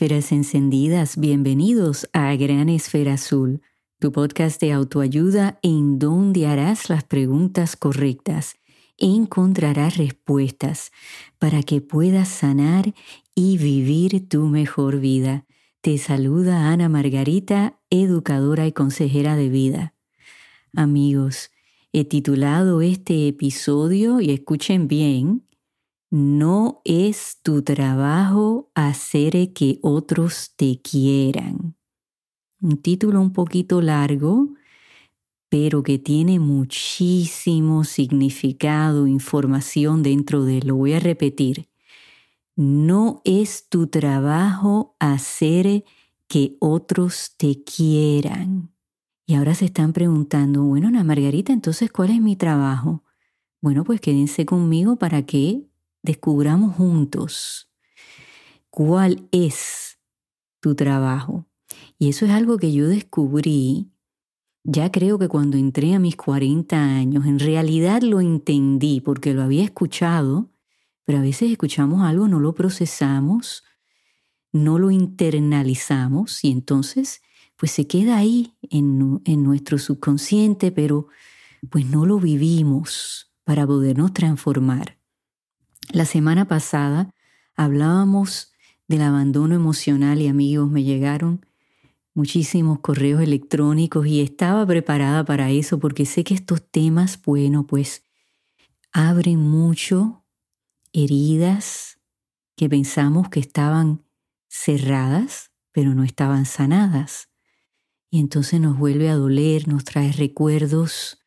Esferas encendidas, bienvenidos a Gran Esfera Azul, tu podcast de autoayuda en donde harás las preguntas correctas e encontrarás respuestas para que puedas sanar y vivir tu mejor vida. Te saluda Ana Margarita, educadora y consejera de vida. Amigos, he titulado este episodio, y escuchen bien, no es tu trabajo hacer que otros te quieran. Un título un poquito largo, pero que tiene muchísimo significado, información dentro de él. Lo voy a repetir. No es tu trabajo hacer que otros te quieran. Y ahora se están preguntando, bueno, Ana Margarita, entonces, ¿cuál es mi trabajo? Bueno, pues quédense conmigo para que descubramos juntos cuál es tu trabajo. Y eso es algo que yo descubrí, ya creo que cuando entré a mis 40 años, en realidad lo entendí porque lo había escuchado, pero a veces escuchamos algo, no lo procesamos, no lo internalizamos y entonces pues se queda ahí en, en nuestro subconsciente, pero pues no lo vivimos para podernos transformar. La semana pasada hablábamos del abandono emocional y amigos, me llegaron muchísimos correos electrónicos y estaba preparada para eso porque sé que estos temas, bueno, pues abren mucho heridas que pensamos que estaban cerradas, pero no estaban sanadas. Y entonces nos vuelve a doler, nos trae recuerdos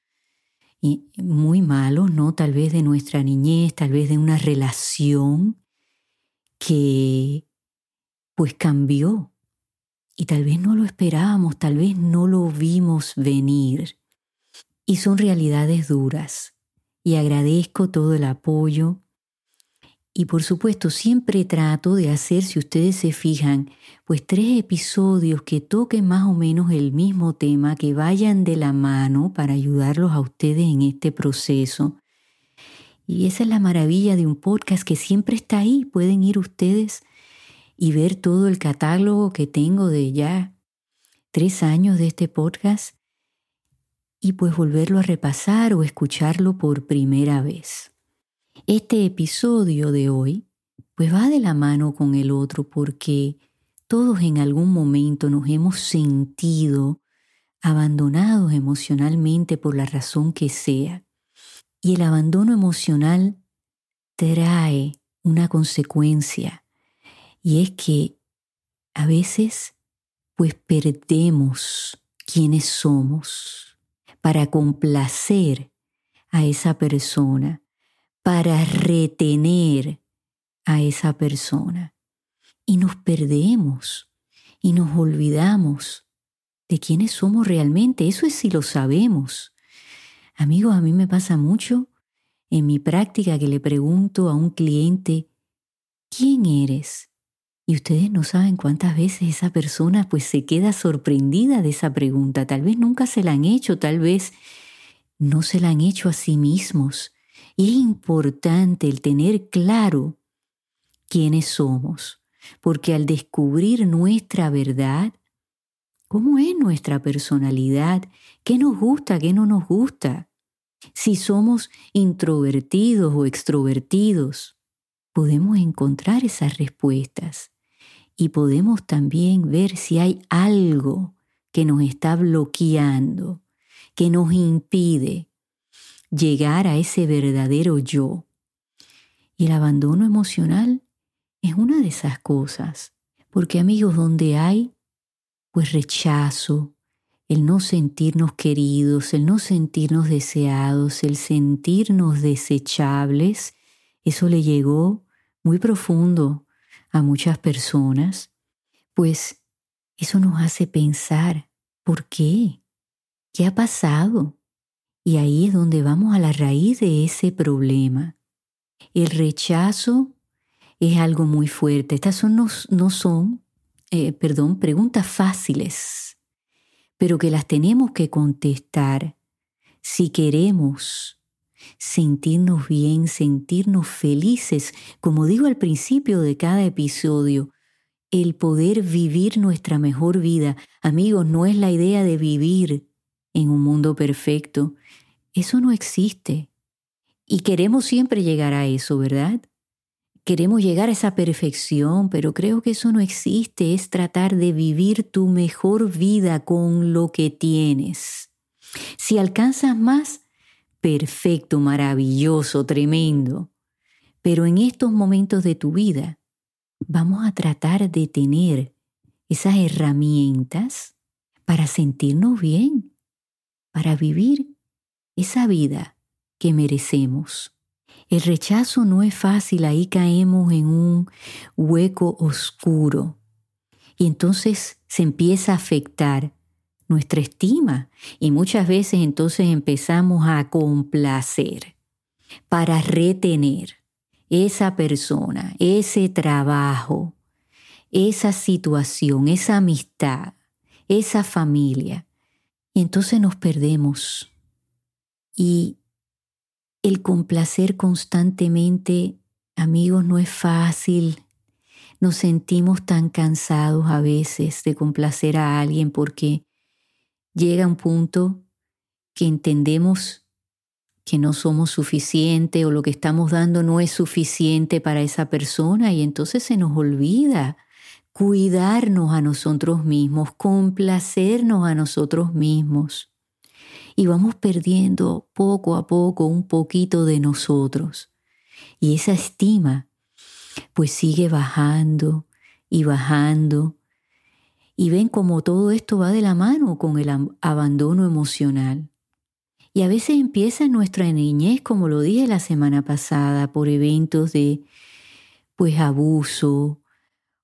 muy malos, ¿no? Tal vez de nuestra niñez, tal vez de una relación que pues cambió y tal vez no lo esperábamos, tal vez no lo vimos venir. Y son realidades duras. Y agradezco todo el apoyo y por supuesto, siempre trato de hacer, si ustedes se fijan, pues tres episodios que toquen más o menos el mismo tema, que vayan de la mano para ayudarlos a ustedes en este proceso. Y esa es la maravilla de un podcast que siempre está ahí. Pueden ir ustedes y ver todo el catálogo que tengo de ya tres años de este podcast y pues volverlo a repasar o escucharlo por primera vez. Este episodio de hoy pues va de la mano con el otro porque todos en algún momento nos hemos sentido abandonados emocionalmente por la razón que sea. Y el abandono emocional trae una consecuencia y es que a veces pues perdemos quienes somos para complacer a esa persona para retener a esa persona. Y nos perdemos y nos olvidamos de quiénes somos realmente. Eso es si lo sabemos. Amigos, a mí me pasa mucho en mi práctica que le pregunto a un cliente, ¿quién eres? Y ustedes no saben cuántas veces esa persona pues se queda sorprendida de esa pregunta. Tal vez nunca se la han hecho, tal vez no se la han hecho a sí mismos. Es importante el tener claro quiénes somos, porque al descubrir nuestra verdad, cómo es nuestra personalidad, qué nos gusta, qué no nos gusta, si somos introvertidos o extrovertidos, podemos encontrar esas respuestas y podemos también ver si hay algo que nos está bloqueando, que nos impide llegar a ese verdadero yo. Y el abandono emocional es una de esas cosas, porque amigos, donde hay pues rechazo, el no sentirnos queridos, el no sentirnos deseados, el sentirnos desechables, eso le llegó muy profundo a muchas personas, pues eso nos hace pensar, ¿por qué? ¿Qué ha pasado? Y ahí es donde vamos a la raíz de ese problema. El rechazo es algo muy fuerte. Estas son, no, son, eh, perdón, preguntas fáciles, pero que las tenemos que contestar si queremos sentirnos bien, sentirnos felices. Como digo al principio de cada episodio, el poder vivir nuestra mejor vida. Amigos, no es la idea de vivir en un mundo perfecto. Eso no existe. Y queremos siempre llegar a eso, ¿verdad? Queremos llegar a esa perfección, pero creo que eso no existe. Es tratar de vivir tu mejor vida con lo que tienes. Si alcanzas más, perfecto, maravilloso, tremendo. Pero en estos momentos de tu vida, vamos a tratar de tener esas herramientas para sentirnos bien, para vivir esa vida que merecemos. El rechazo no es fácil, ahí caemos en un hueco oscuro y entonces se empieza a afectar nuestra estima y muchas veces entonces empezamos a complacer para retener esa persona, ese trabajo, esa situación, esa amistad, esa familia. Y entonces nos perdemos. Y el complacer constantemente, amigos, no es fácil. Nos sentimos tan cansados a veces de complacer a alguien porque llega un punto que entendemos que no somos suficiente o lo que estamos dando no es suficiente para esa persona y entonces se nos olvida cuidarnos a nosotros mismos, complacernos a nosotros mismos. Y vamos perdiendo poco a poco un poquito de nosotros. Y esa estima pues sigue bajando y bajando. Y ven como todo esto va de la mano con el abandono emocional. Y a veces empieza nuestra niñez, como lo dije la semana pasada, por eventos de pues abuso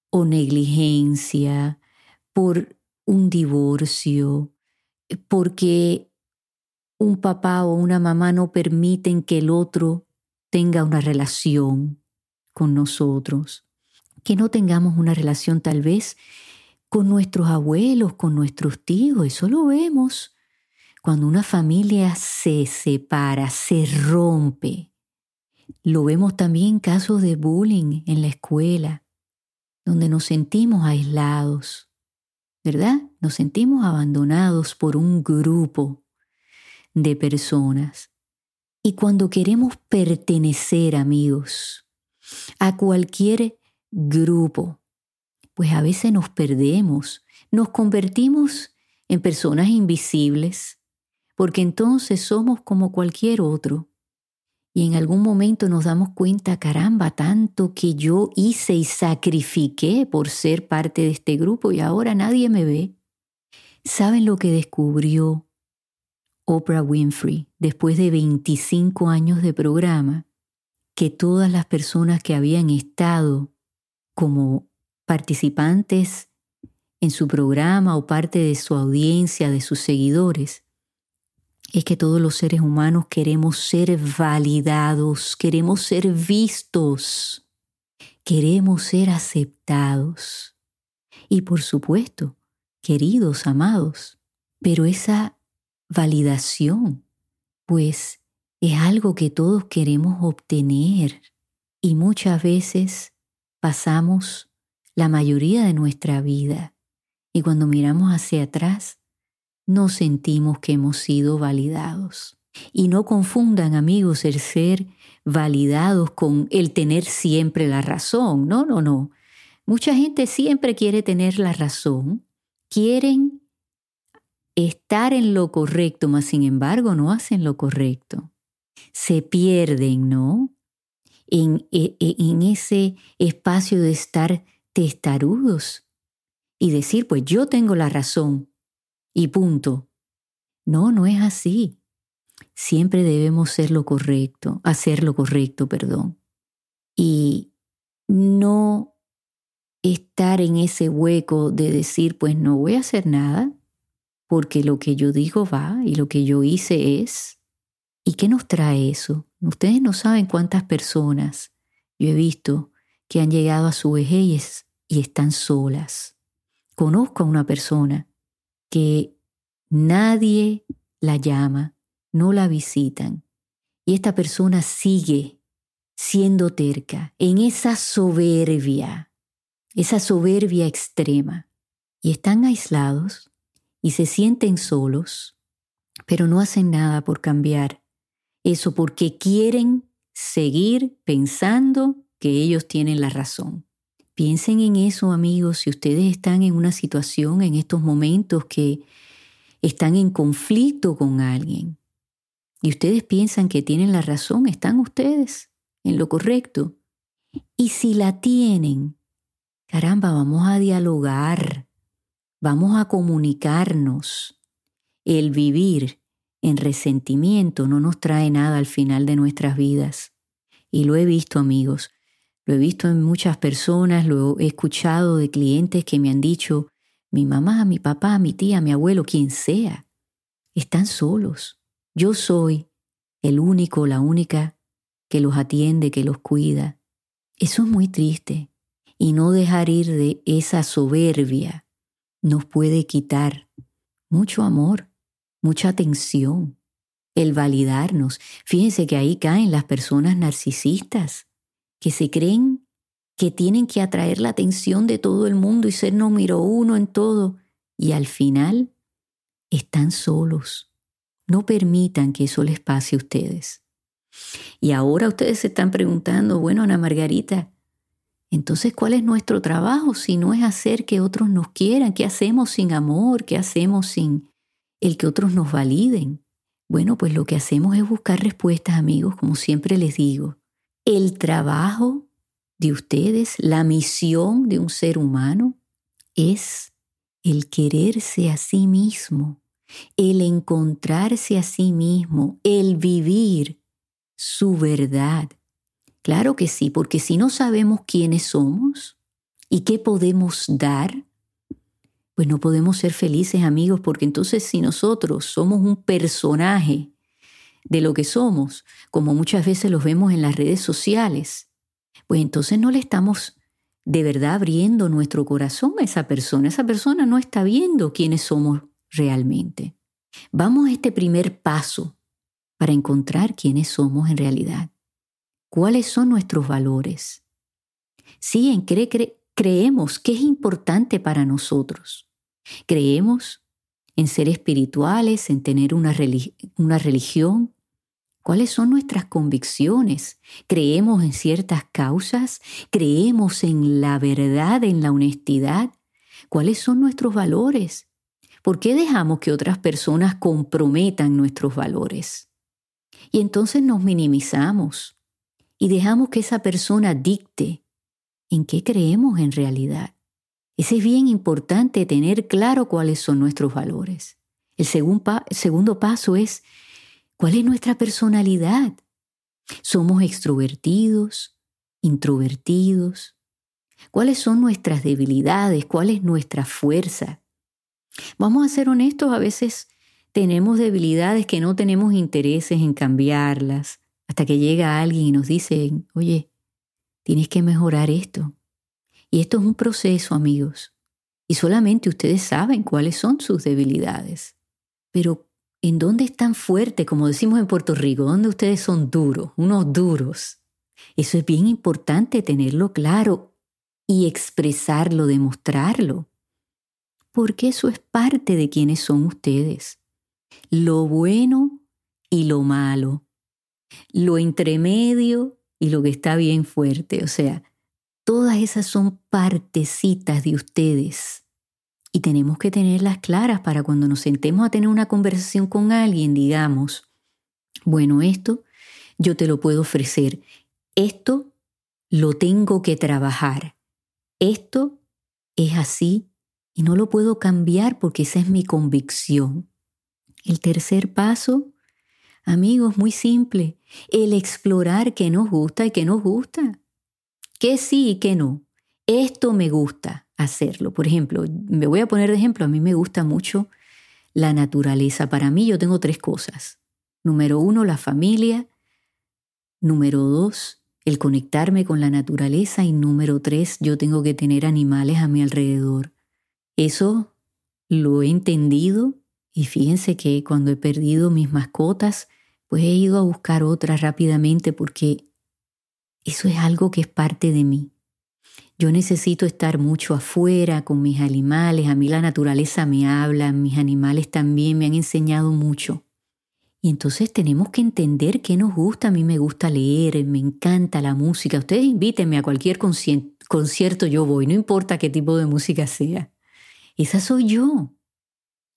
o negligencia, por un divorcio, porque un papá o una mamá no permiten que el otro tenga una relación con nosotros, que no tengamos una relación tal vez con nuestros abuelos, con nuestros tíos, eso lo vemos. Cuando una familia se separa, se rompe, lo vemos también en casos de bullying en la escuela, donde nos sentimos aislados, ¿verdad? Nos sentimos abandonados por un grupo de personas. Y cuando queremos pertenecer, amigos, a cualquier grupo, pues a veces nos perdemos, nos convertimos en personas invisibles, porque entonces somos como cualquier otro. Y en algún momento nos damos cuenta, caramba, tanto que yo hice y sacrifiqué por ser parte de este grupo y ahora nadie me ve. ¿Saben lo que descubrió Oprah Winfrey después de 25 años de programa? Que todas las personas que habían estado como participantes en su programa o parte de su audiencia, de sus seguidores, es que todos los seres humanos queremos ser validados, queremos ser vistos, queremos ser aceptados y por supuesto, queridos, amados. Pero esa validación, pues, es algo que todos queremos obtener y muchas veces pasamos la mayoría de nuestra vida y cuando miramos hacia atrás nos sentimos que hemos sido validados. Y no confundan, amigos, el ser validados con el tener siempre la razón. No, no, no. Mucha gente siempre quiere tener la razón, quieren estar en lo correcto, mas sin embargo no hacen lo correcto. Se pierden, ¿no? En, e, e, en ese espacio de estar testarudos y decir, pues yo tengo la razón, y punto. No, no es así. Siempre debemos ser lo correcto, hacer lo correcto, perdón. Y no estar en ese hueco de decir, pues no voy a hacer nada, porque lo que yo digo va y lo que yo hice es. ¿Y qué nos trae eso? Ustedes no saben cuántas personas yo he visto que han llegado a su vejez y están solas. Conozco a una persona que nadie la llama, no la visitan, y esta persona sigue siendo terca en esa soberbia, esa soberbia extrema, y están aislados y se sienten solos, pero no hacen nada por cambiar eso porque quieren seguir pensando que ellos tienen la razón. Piensen en eso, amigos, si ustedes están en una situación en estos momentos que están en conflicto con alguien y ustedes piensan que tienen la razón, están ustedes en lo correcto. Y si la tienen, caramba, vamos a dialogar, vamos a comunicarnos. El vivir en resentimiento no nos trae nada al final de nuestras vidas. Y lo he visto, amigos, lo he visto en muchas personas, lo he escuchado de clientes que me han dicho, mi mamá, mi papá, mi tía, mi abuelo, quien sea, están solos. Yo soy el único, la única que los atiende, que los cuida. Eso es muy triste. Y no dejar ir de esa soberbia nos puede quitar mucho amor, mucha atención, el validarnos. Fíjense que ahí caen las personas narcisistas que se creen que tienen que atraer la atención de todo el mundo y ser número uno en todo, y al final están solos. No permitan que eso les pase a ustedes. Y ahora ustedes se están preguntando, bueno, Ana Margarita, entonces, ¿cuál es nuestro trabajo si no es hacer que otros nos quieran? ¿Qué hacemos sin amor? ¿Qué hacemos sin el que otros nos validen? Bueno, pues lo que hacemos es buscar respuestas, amigos, como siempre les digo. El trabajo de ustedes, la misión de un ser humano es el quererse a sí mismo, el encontrarse a sí mismo, el vivir su verdad. Claro que sí, porque si no sabemos quiénes somos y qué podemos dar, pues no podemos ser felices amigos, porque entonces si nosotros somos un personaje de lo que somos, como muchas veces los vemos en las redes sociales, pues entonces no le estamos de verdad abriendo nuestro corazón a esa persona. Esa persona no está viendo quiénes somos realmente. Vamos a este primer paso para encontrar quiénes somos en realidad. ¿Cuáles son nuestros valores? Sí, en qué creemos que es importante para nosotros. Creemos en ser espirituales, en tener una, una religión. ¿Cuáles son nuestras convicciones? ¿Creemos en ciertas causas? ¿Creemos en la verdad, en la honestidad? ¿Cuáles son nuestros valores? ¿Por qué dejamos que otras personas comprometan nuestros valores? Y entonces nos minimizamos y dejamos que esa persona dicte en qué creemos en realidad. Ese es bien importante tener claro cuáles son nuestros valores. El segundo paso es cuál es nuestra personalidad. ¿Somos extrovertidos, introvertidos? ¿Cuáles son nuestras debilidades? ¿Cuál es nuestra fuerza? Vamos a ser honestos, a veces tenemos debilidades que no tenemos intereses en cambiarlas, hasta que llega alguien y nos dice, oye, tienes que mejorar esto. Y esto es un proceso, amigos. Y solamente ustedes saben cuáles son sus debilidades. Pero, ¿en dónde están fuertes, como decimos en Puerto Rico? ¿Dónde ustedes son duros, unos duros? Eso es bien importante tenerlo claro y expresarlo, demostrarlo. Porque eso es parte de quienes son ustedes. Lo bueno y lo malo. Lo intermedio y lo que está bien fuerte. O sea, Todas esas son partecitas de ustedes y tenemos que tenerlas claras para cuando nos sentemos a tener una conversación con alguien, digamos, bueno, esto yo te lo puedo ofrecer, esto lo tengo que trabajar, esto es así y no lo puedo cambiar porque esa es mi convicción. El tercer paso, amigos, muy simple, el explorar qué nos gusta y qué nos gusta qué sí y qué no. Esto me gusta hacerlo. Por ejemplo, me voy a poner de ejemplo, a mí me gusta mucho la naturaleza. Para mí yo tengo tres cosas. Número uno, la familia. Número dos, el conectarme con la naturaleza. Y número tres, yo tengo que tener animales a mi alrededor. Eso lo he entendido y fíjense que cuando he perdido mis mascotas, pues he ido a buscar otras rápidamente porque eso es algo que es parte de mí. Yo necesito estar mucho afuera con mis animales, a mí la naturaleza me habla, mis animales también me han enseñado mucho. Y entonces tenemos que entender qué nos gusta. A mí me gusta leer, me encanta la música. Ustedes invítenme a cualquier concierto, yo voy, no importa qué tipo de música sea. Esa soy yo.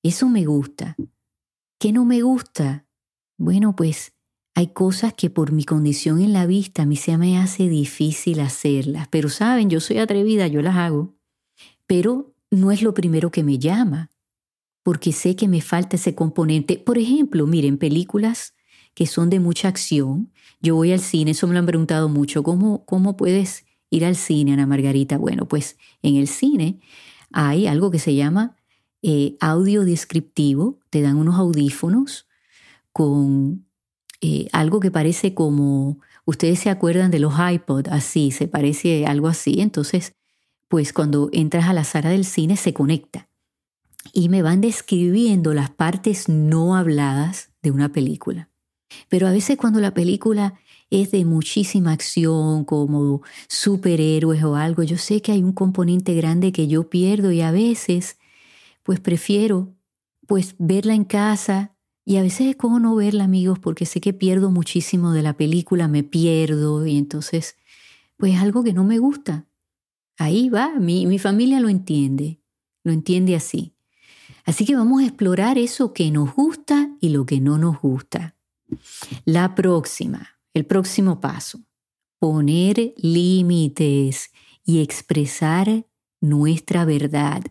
Eso me gusta. ¿Qué no me gusta? Bueno, pues hay cosas que por mi condición en la vista a mí se me hace difícil hacerlas, pero saben, yo soy atrevida, yo las hago, pero no es lo primero que me llama, porque sé que me falta ese componente. Por ejemplo, miren, películas que son de mucha acción, yo voy al cine, eso me lo han preguntado mucho, ¿cómo, cómo puedes ir al cine, Ana Margarita? Bueno, pues en el cine hay algo que se llama eh, audio descriptivo, te dan unos audífonos con eh, algo que parece como, ustedes se acuerdan de los iPod, así, se parece algo así, entonces, pues cuando entras a la sala del cine se conecta y me van describiendo las partes no habladas de una película. Pero a veces cuando la película es de muchísima acción, como superhéroes o algo, yo sé que hay un componente grande que yo pierdo y a veces pues prefiero pues verla en casa y a veces es como no verla, amigos, porque sé que pierdo muchísimo de la película, me pierdo y entonces, pues es algo que no me gusta. Ahí va, mi, mi familia lo entiende, lo entiende así. Así que vamos a explorar eso que nos gusta y lo que no nos gusta. La próxima, el próximo paso, poner límites y expresar nuestra verdad.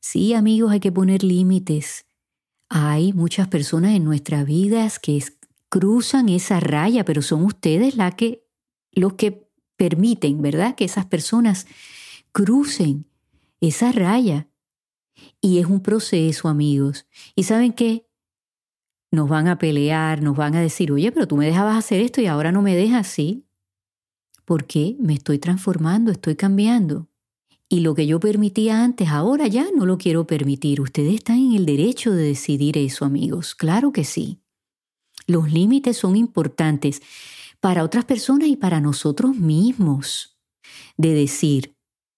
Sí, amigos, hay que poner límites hay muchas personas en nuestras vidas que cruzan esa raya, pero son ustedes la que, los que permiten, ¿verdad? Que esas personas crucen esa raya. Y es un proceso, amigos. ¿Y saben qué? Nos van a pelear, nos van a decir, oye, pero tú me dejabas hacer esto y ahora no me dejas así. ¿Por qué? Me estoy transformando, estoy cambiando. Y lo que yo permitía antes, ahora ya no lo quiero permitir. Ustedes están en el derecho de decidir eso, amigos. Claro que sí. Los límites son importantes para otras personas y para nosotros mismos. De decir,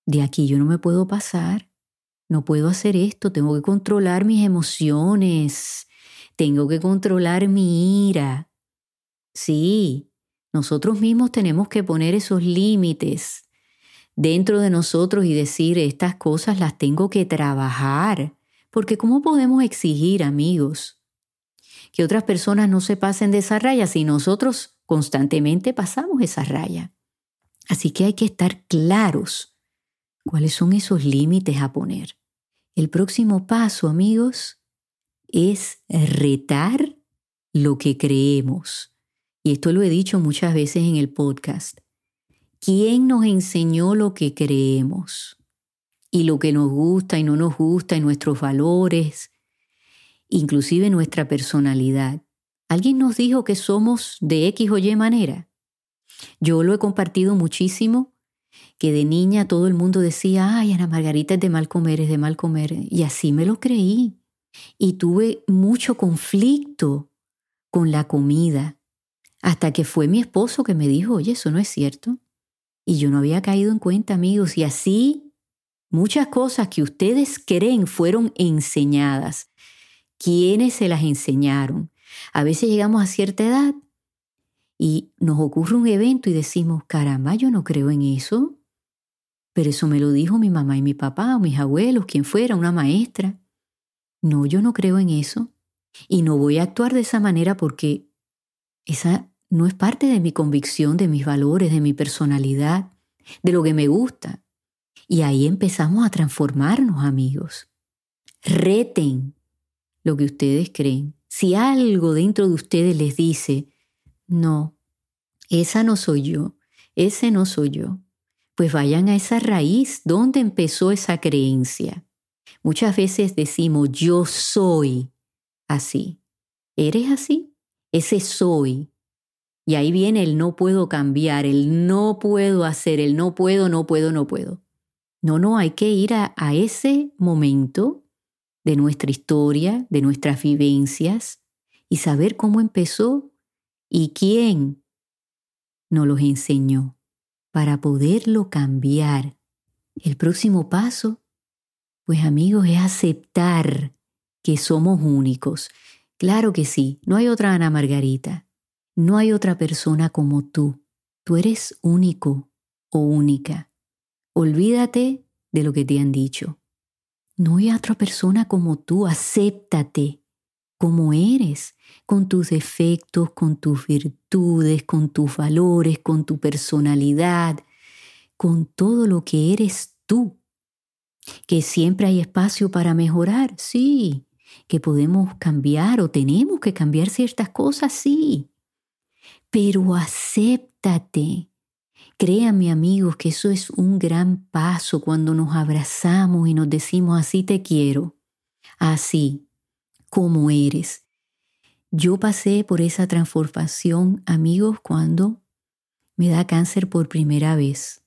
de aquí yo no me puedo pasar, no puedo hacer esto, tengo que controlar mis emociones, tengo que controlar mi ira. Sí, nosotros mismos tenemos que poner esos límites dentro de nosotros y decir, estas cosas las tengo que trabajar. Porque ¿cómo podemos exigir, amigos, que otras personas no se pasen de esa raya si nosotros constantemente pasamos esa raya? Así que hay que estar claros cuáles son esos límites a poner. El próximo paso, amigos, es retar lo que creemos. Y esto lo he dicho muchas veces en el podcast. ¿Quién nos enseñó lo que creemos? Y lo que nos gusta y no nos gusta y nuestros valores, inclusive nuestra personalidad. ¿Alguien nos dijo que somos de X o Y manera? Yo lo he compartido muchísimo, que de niña todo el mundo decía, ay, Ana Margarita es de mal comer, es de mal comer. Y así me lo creí. Y tuve mucho conflicto con la comida, hasta que fue mi esposo que me dijo, oye, eso no es cierto. Y yo no había caído en cuenta, amigos, y así muchas cosas que ustedes creen fueron enseñadas. ¿Quiénes se las enseñaron? A veces llegamos a cierta edad y nos ocurre un evento y decimos, caramba, yo no creo en eso. Pero eso me lo dijo mi mamá y mi papá o mis abuelos, quien fuera, una maestra. No, yo no creo en eso. Y no voy a actuar de esa manera porque esa no es parte de mi convicción, de mis valores, de mi personalidad, de lo que me gusta. Y ahí empezamos a transformarnos, amigos. Reten lo que ustedes creen. Si algo dentro de ustedes les dice, no, esa no soy yo, ese no soy yo, pues vayan a esa raíz donde empezó esa creencia. Muchas veces decimos, yo soy así. ¿Eres así? Ese soy y ahí viene el no puedo cambiar, el no puedo hacer, el no puedo, no puedo, no puedo. No, no, hay que ir a, ese momento de nuestra historia, de nuestras vivencias y saber cómo empezó y quién nos los enseñó para poderlo cambiar El próximo paso, pues amigos, es aceptar que somos únicos. Claro que sí, no hay otra Ana Margarita, no hay otra persona como tú. Tú eres único o única. Olvídate de lo que te han dicho. No hay otra persona como tú, acéptate como eres, con tus defectos, con tus virtudes, con tus valores, con tu personalidad, con todo lo que eres tú. Que siempre hay espacio para mejorar, sí. Que podemos cambiar o tenemos que cambiar ciertas cosas, sí. Pero acéptate. Créanme amigos que eso es un gran paso cuando nos abrazamos y nos decimos así te quiero, así como eres. Yo pasé por esa transformación amigos cuando me da cáncer por primera vez.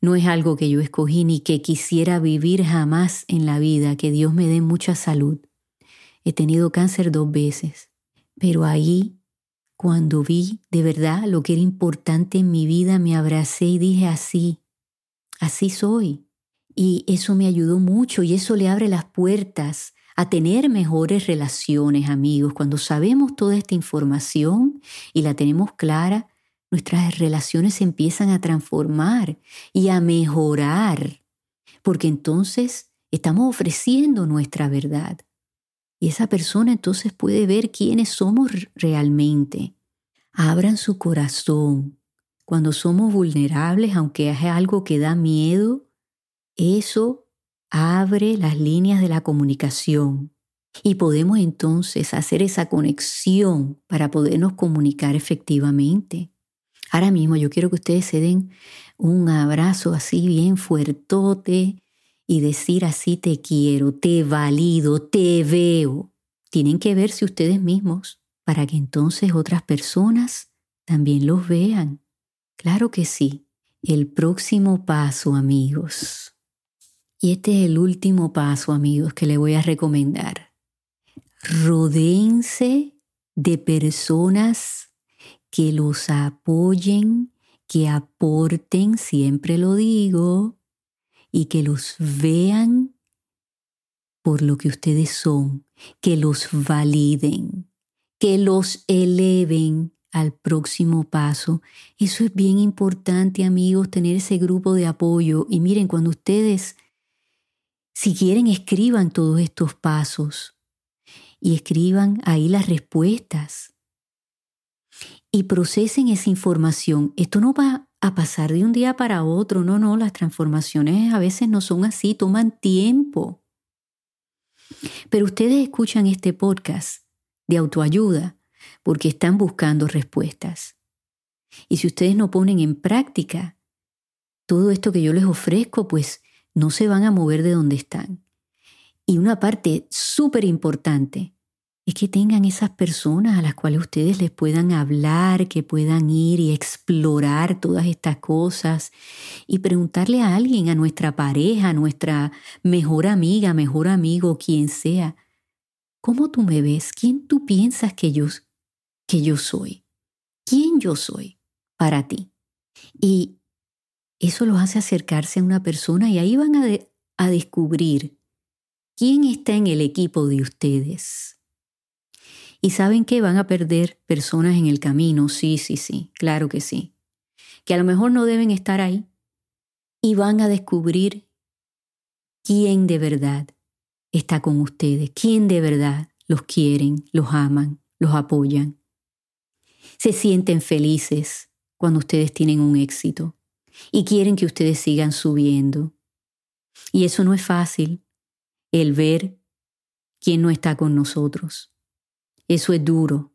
No es algo que yo escogí ni que quisiera vivir jamás en la vida, que Dios me dé mucha salud. He tenido cáncer dos veces, pero ahí cuando vi de verdad lo que era importante en mi vida, me abracé y dije así, así soy. Y eso me ayudó mucho y eso le abre las puertas a tener mejores relaciones, amigos. Cuando sabemos toda esta información y la tenemos clara, nuestras relaciones se empiezan a transformar y a mejorar, porque entonces estamos ofreciendo nuestra verdad. Y esa persona entonces puede ver quiénes somos realmente. Abran su corazón. Cuando somos vulnerables, aunque es algo que da miedo, eso abre las líneas de la comunicación y podemos entonces hacer esa conexión para podernos comunicar efectivamente. Ahora mismo yo quiero que ustedes se den un abrazo así bien fuertote y decir así te quiero, te valido, te veo. Tienen que verse ustedes mismos para que entonces otras personas también los vean. Claro que sí. El próximo paso, amigos. Y este es el último paso, amigos, que le voy a recomendar. Rodéense de personas que los apoyen, que aporten, siempre lo digo, y que los vean por lo que ustedes son, que los validen, que los eleven al próximo paso. Eso es bien importante, amigos, tener ese grupo de apoyo. Y miren, cuando ustedes, si quieren, escriban todos estos pasos y escriban ahí las respuestas y procesen esa información. Esto no va a pasar de un día para otro. No, no, las transformaciones a veces no son así, toman tiempo. Pero ustedes escuchan este podcast de autoayuda porque están buscando respuestas. Y si ustedes no ponen en práctica todo esto que yo les ofrezco, pues no se van a mover de donde están. Y una parte súper importante es que tengan esas personas a las cuales ustedes les puedan hablar, que puedan ir y explorar todas estas cosas y preguntarle a alguien, a nuestra pareja, a nuestra mejor amiga, mejor amigo, quien sea, ¿cómo tú me ves? ¿Quién tú piensas que yo, que yo soy? ¿Quién yo soy para ti? Y eso los hace acercarse a una persona y ahí van a, a descubrir quién está en el equipo de ustedes y saben que van a perder personas en el camino, sí, sí, sí, claro que sí. Que a lo mejor no deben estar ahí y van a descubrir quién de verdad está con ustedes, quién de verdad los quieren, los aman, los apoyan. Se sienten felices cuando ustedes tienen un éxito y quieren que ustedes sigan subiendo. Y eso no es fácil, el ver quién no está con nosotros. Eso es duro,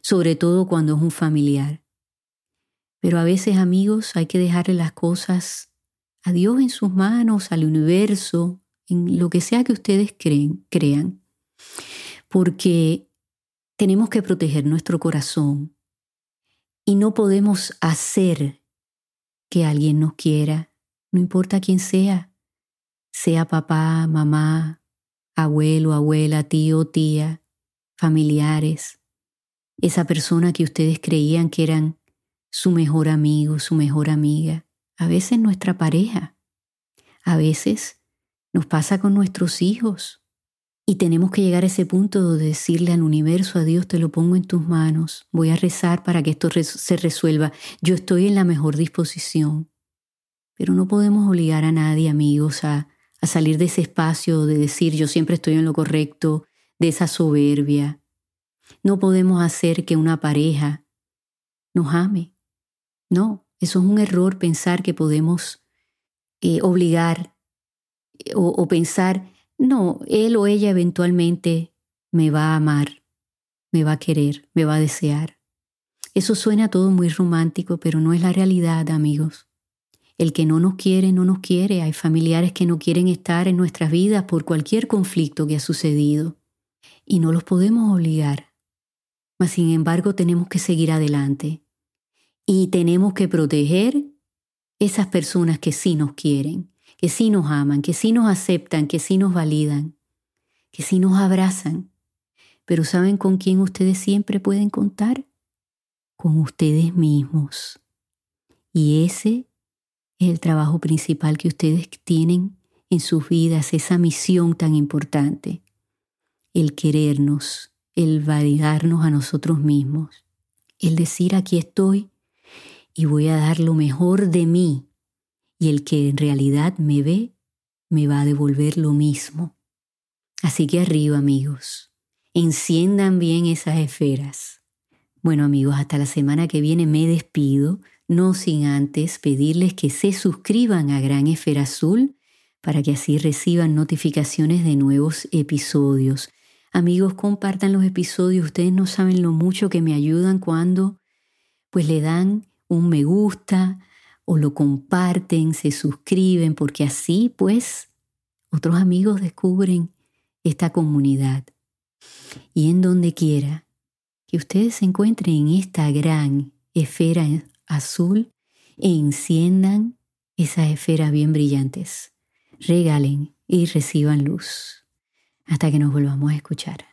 sobre todo cuando es un familiar. Pero a veces, amigos, hay que dejarle las cosas a Dios en sus manos, al universo, en lo que sea que ustedes creen, crean. Porque tenemos que proteger nuestro corazón y no podemos hacer que alguien nos quiera, no importa quién sea, sea papá, mamá, abuelo, abuela, tío, tía familiares, esa persona que ustedes creían que eran su mejor amigo, su mejor amiga, a veces nuestra pareja. A veces nos pasa con nuestros hijos y tenemos que llegar a ese punto de decirle al universo, a Dios, te lo pongo en tus manos, voy a rezar para que esto se resuelva. Yo estoy en la mejor disposición. Pero no podemos obligar a nadie, amigos, a, a salir de ese espacio de decir yo siempre estoy en lo correcto, de esa soberbia. No podemos hacer que una pareja nos ame. No, eso es un error pensar que podemos eh, obligar eh, o, o pensar no, él o ella eventualmente me va a amar, me va a querer, me va a desear. Eso suena todo muy romántico, pero no es la realidad, amigos. El que no nos quiere, no nos quiere. Hay familiares que no quieren estar en nuestras vidas por cualquier conflicto que ha sucedido. Y no los podemos obligar. Mas, sin embargo, tenemos que seguir adelante. Y tenemos que proteger esas personas que sí nos quieren que sí nos aman, que sí nos aceptan, que sí nos validan, que sí nos abrazan. Pero ¿saben con quién ustedes siempre pueden contar? Con ustedes mismos. Y ese es el trabajo principal que ustedes tienen en sus vidas, esa misión tan importante, el querernos, el validarnos a nosotros mismos, el decir aquí estoy y voy a dar lo mejor de mí y el que en realidad me ve me va a devolver lo mismo. Así que arriba amigos, enciendan bien esas esferas. Bueno amigos, hasta la semana que viene me despido, no sin antes pedirles que se suscriban a Gran Esfera Azul para que así reciban notificaciones de nuevos episodios. Amigos, compartan los episodios, ustedes no saben lo mucho que me ayudan cuando pues le dan un me gusta, o lo comparten, se suscriben, porque así pues otros amigos descubren esta comunidad. Y en donde quiera que ustedes se encuentren en esta gran esfera azul e enciendan esas esferas bien brillantes, regalen y reciban luz. Hasta que nos volvamos a escuchar.